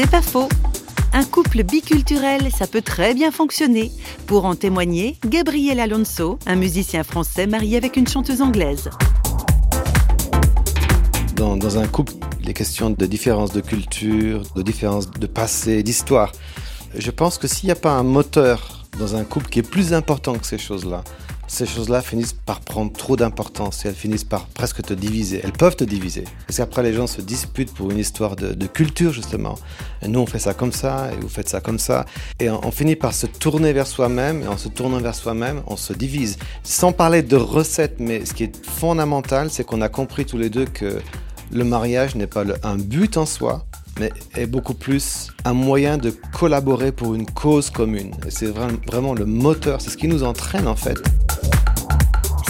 C'est pas faux. Un couple biculturel, ça peut très bien fonctionner. Pour en témoigner, Gabriel Alonso, un musicien français marié avec une chanteuse anglaise. Dans, un couple, les questions de différence de culture, de différence de passé, d'histoire, je pense que s'il n'y a pas un moteur dans un couple qui est plus important que ces choses-là, ces choses-là finissent par prendre trop d'importance et elles finissent par presque te diviser. Elles peuvent te diviser. Parce qu'après, les gens se disputent pour une histoire de, culture, justement. Nous, on fait ça comme ça, et vous faites ça comme ça. Et on, finit par se tourner vers soi-même, et en se tournant vers soi-même, on se divise. Sans parler de recettes, mais ce qui est fondamental, c'est qu'on a compris tous les deux que le mariage n'est pas un but en soi, mais est beaucoup plus un moyen de collaborer pour une cause commune. C'est vraiment le moteur, c'est ce qui nous entraîne en fait.